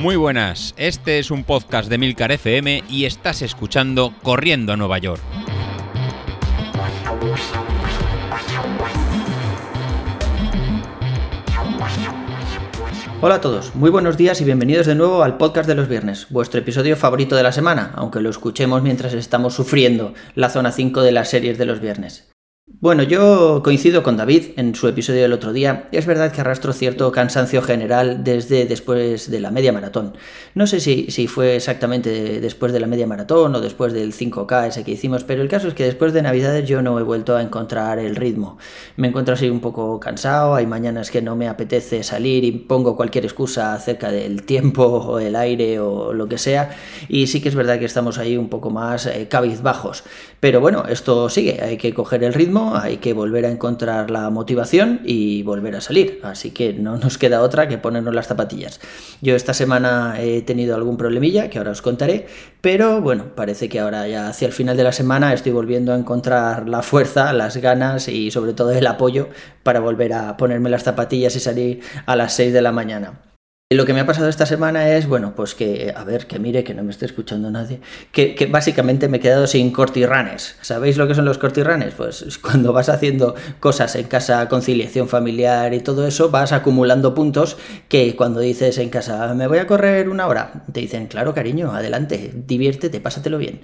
Muy buenas, este es un podcast de Milcar FM y estás escuchando Corriendo a Nueva York. Hola a todos, muy buenos días y bienvenidos de nuevo al podcast de los viernes, vuestro episodio favorito de la semana, aunque lo escuchemos mientras estamos sufriendo la zona 5 de las series de los viernes. Bueno, yo coincido con David en su episodio del otro día. Es verdad que arrastro cierto cansancio general desde después de la media maratón. No sé si, si fue exactamente después de la media maratón o después del 5K ese que hicimos, pero el caso es que después de Navidades yo no he vuelto a encontrar el ritmo. Me encuentro así un poco cansado, hay mañanas que no me apetece salir y pongo cualquier excusa acerca del tiempo o el aire o lo que sea. Y sí que es verdad que estamos ahí un poco más eh, cabizbajos. Pero bueno, esto sigue, hay que coger el ritmo hay que volver a encontrar la motivación y volver a salir. Así que no nos queda otra que ponernos las zapatillas. Yo esta semana he tenido algún problemilla que ahora os contaré, pero bueno, parece que ahora ya hacia el final de la semana estoy volviendo a encontrar la fuerza, las ganas y sobre todo el apoyo para volver a ponerme las zapatillas y salir a las 6 de la mañana. Lo que me ha pasado esta semana es, bueno, pues que, a ver, que mire, que no me esté escuchando nadie, que, básicamente me he quedado sin cortirranes. ¿Sabéis lo que son los cortirranes? Pues cuando vas haciendo cosas en casa, conciliación familiar y todo eso, vas acumulando puntos que cuando dices en casa, me voy a correr una hora, te dicen, claro, cariño, adelante, diviértete, pásatelo bien.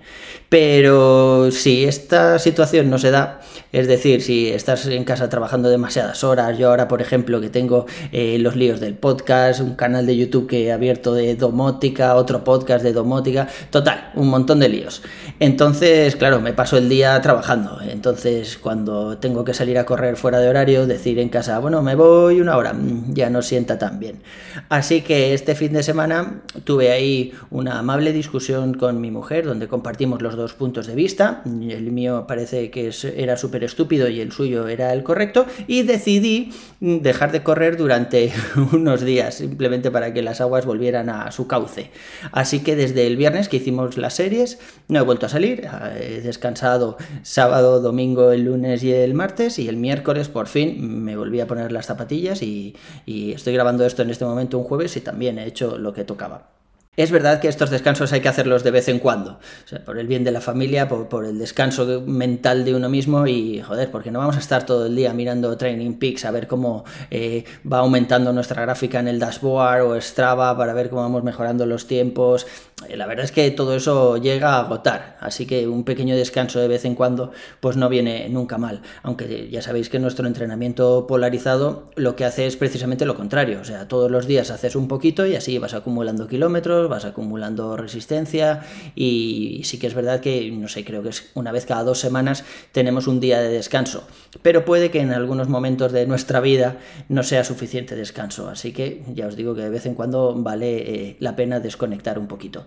Pero si esta situación no se da, es decir, si estás en casa trabajando demasiadas horas, yo ahora, por ejemplo, que tengo eh, los líos del podcast, un canal de YouTube que he abierto de domótica, otro podcast de domótica, total, un montón de líos. Entonces, claro, me paso el día trabajando. Entonces, cuando tengo que salir a correr fuera de horario, decir en casa, bueno, me voy una hora, mm, ya no sienta tan bien. Así que este fin de semana tuve ahí una amable discusión con mi mujer, donde compartimos los dos puntos de vista. El mío parece que era súper estúpido y el suyo era el correcto, y decidí dejar de correr durante unos días, simplemente para que las aguas volvieran a su cauce. Así que desde el viernes que hicimos las series, no he vuelto a salir, he descansado sábado, domingo, el lunes y el martes, y el miércoles por fin me volví a poner las zapatillas y, y estoy grabando esto en este momento un jueves y también he hecho lo que tocaba. Es verdad que estos descansos hay que hacerlos de vez en cuando, por el bien de la familia, por, el descanso mental de uno mismo y, joder, porque no vamos a estar todo el día mirando Training Peaks a ver cómo eh, va aumentando nuestra gráfica en el dashboard o Strava para ver cómo vamos mejorando los tiempos. Eh, la verdad es que todo eso llega a agotar, así que un pequeño descanso de vez en cuando pues no viene nunca mal, aunque ya sabéis que nuestro entrenamiento polarizado lo que hace es precisamente lo contrario, o sea, todos los días haces un poquito y así vas acumulando kilómetros, vas acumulando resistencia y sí que es verdad que, no sé, creo que es una vez cada dos semanas tenemos un día de descanso, pero puede que en algunos momentos de nuestra vida no sea suficiente descanso, así que ya os digo que de vez en cuando vale eh, la pena desconectar un poquito.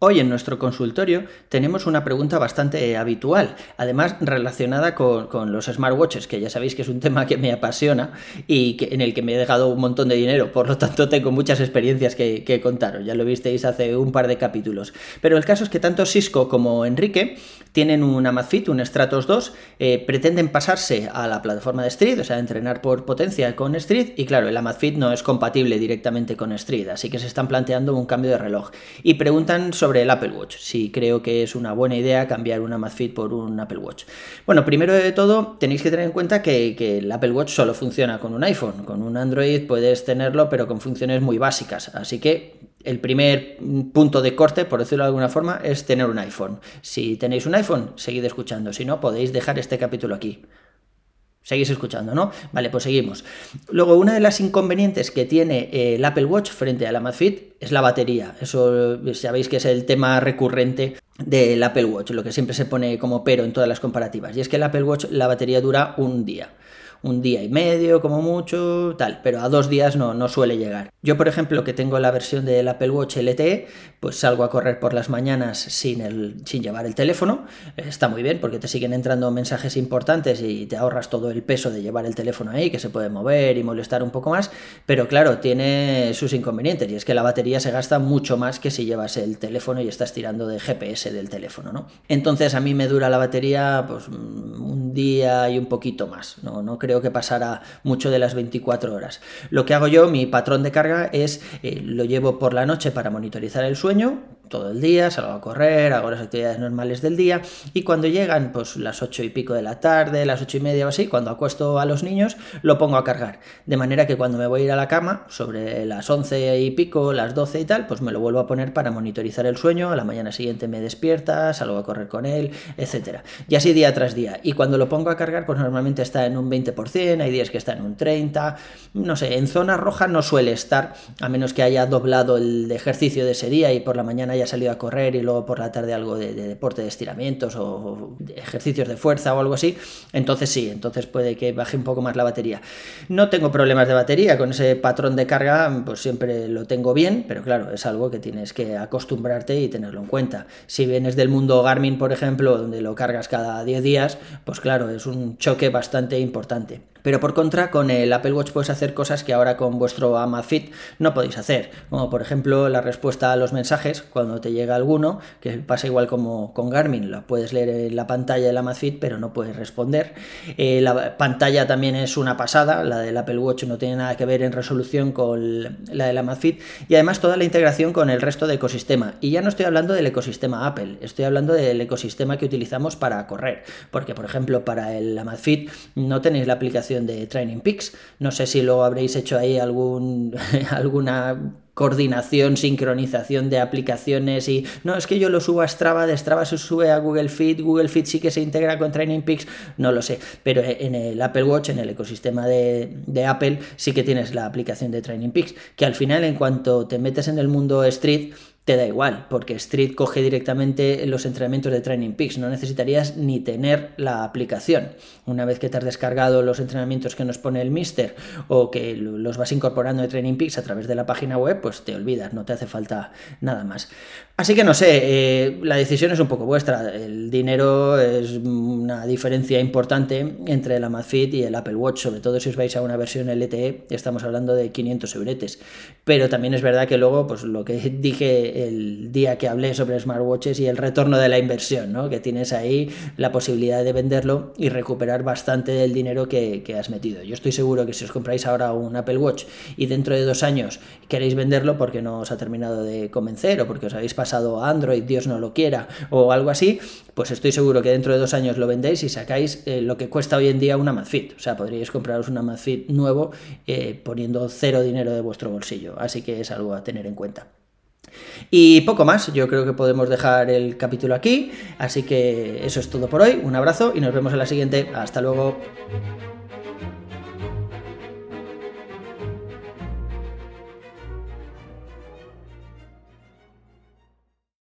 Hoy en nuestro consultorio tenemos una pregunta bastante habitual, además relacionada con, los smartwatches, que ya sabéis que es un tema que me apasiona y que, en el que me he dejado un montón de dinero, por lo tanto tengo muchas experiencias que, contaros, ya lo visteis hace un par de capítulos. Pero el caso es que tanto Cisco como Enrique tienen un Amazfit, un Stratos 2, eh, pretenden pasarse a la plataforma de Street, o sea, entrenar por potencia con Street, y claro, el Amazfit no es compatible directamente con Street, así que se están planteando un cambio de reloj. Y preguntan sobre sobre el Apple Watch, si creo que es una buena idea cambiar un Amazfit por un Apple Watch. Bueno, primero de todo, tenéis que tener en cuenta que, que el Apple Watch solo funciona con un iPhone, con un Android puedes tenerlo, pero con funciones muy básicas, así que el primer punto de corte, por decirlo de alguna forma, es tener un iPhone. Si tenéis un iPhone, seguid escuchando. Si no, podéis dejar este capítulo aquí. Seguís escuchando, ¿no? Vale, pues seguimos. Luego, una de las inconvenientes que tiene eh, el Apple Watch frente al Amazfit es la batería. Eso sabéis que es el tema recurrente del Apple Watch, lo que siempre se pone como pero en todas las comparativas. Y es que el Apple Watch la batería dura un día un día y medio como mucho, tal, pero a dos días no, no suele llegar. Yo, por ejemplo, que tengo la versión del Apple Watch LTE, pues salgo a correr por las mañanas sin, el, sin llevar el teléfono, está muy bien porque te siguen entrando mensajes importantes y te ahorras todo el peso de llevar el teléfono ahí, que se puede mover y molestar un poco más, pero claro, tiene sus inconvenientes y es que la batería se gasta mucho más que si llevas el teléfono y estás tirando de GPS del teléfono, ¿no? Entonces a mí me dura la batería pues un día y un poquito más, no, no creo que pasara mucho de las 24 horas. Lo que hago yo, mi patrón de carga carga es, eh, lo llevo por la noche para monitorizar el sueño, todo el día, salgo a correr, hago las actividades normales del día y cuando llegan pues las ocho y pico de la tarde, las ocho y media o así, cuando acuesto a los niños, lo pongo a cargar. De manera que cuando me voy a ir a la cama, sobre las once y pico, las doce y tal, pues me lo vuelvo a poner para monitorizar el sueño, a la mañana siguiente me despierta, salgo a correr con él, etcétera. Y así día tras día. Y cuando lo pongo a cargar, pues normalmente está en un 20%, hay días que está en un 30%, no sé, en zona roja no suele estar, a menos que haya doblado el ejercicio de ese día y por la mañana haya salido a correr y luego por la tarde algo de, deporte de estiramientos o ejercicios de fuerza o algo así, entonces sí, entonces puede que baje un poco más la batería. No tengo problemas de batería, con ese patrón de carga pues siempre lo tengo bien, pero claro, es algo que tienes que acostumbrarte y tenerlo en cuenta. Si vienes del mundo Garmin, por ejemplo, donde lo cargas cada 10 días, pues claro, es un choque bastante importante. Pero por contra, con el Apple Watch puedes hacer cosas que ahora con vuestro Amazfit no podéis hacer, como por ejemplo la respuesta a los mensajes cuando te llega alguno, que pasa igual como con Garmin, lo puedes leer en la pantalla del Amazfit, pero no puedes responder. Eh, la pantalla también es una pasada, la del Apple Watch no tiene nada que ver en resolución con la del Amazfit, y además toda la integración con el resto de ecosistema. Y ya no estoy hablando del ecosistema Apple, estoy hablando del ecosistema que utilizamos para correr, porque por ejemplo para el Amazfit no tenéis la aplicación de Training Peaks. No sé si lo habréis hecho ahí algún, alguna coordinación, sincronización de aplicaciones y no, es que yo lo subo a Strava, de Strava se sube a Google Fit, Google Fit sí que se integra con Training Peaks, no lo sé, pero en el Apple Watch, en el ecosistema de, de Apple, sí que tienes la aplicación de Training Peaks, que al final en cuanto te metes en el mundo street, te da igual, porque Street coge directamente los entrenamientos de Training Peaks, no necesitarías ni tener la aplicación. Una vez que te has descargado los entrenamientos que nos pone el Mister o que los vas incorporando de Training Peaks a través de la página web, pues te olvidas, no te hace falta nada más. Así que no sé, eh, la decisión es un poco vuestra. El dinero es una diferencia importante entre el Amazfit y el Apple Watch, sobre todo si os vais a una versión LTE, estamos hablando de 500 euretes. Pero también es verdad que luego, pues lo que dije el día que hablé sobre smartwatches y el retorno de la inversión, ¿no? que tienes ahí la posibilidad de venderlo y recuperar bastante del dinero que, que has metido. Yo estoy seguro que si os compráis ahora un Apple Watch y dentro de dos años queréis porque no os ha terminado de convencer o porque os habéis pasado a Android, Dios no lo quiera, o algo así, pues estoy seguro que dentro de dos años lo vendéis y sacáis eh, lo que cuesta hoy en día una Amazfit. O sea, podríais compraros un Amazfit nuevo eh, poniendo cero dinero de vuestro bolsillo. Así que es algo a tener en cuenta. Y poco más, yo creo que podemos dejar el capítulo aquí. Así que eso es todo por hoy. Un abrazo y nos vemos en la siguiente. Hasta luego.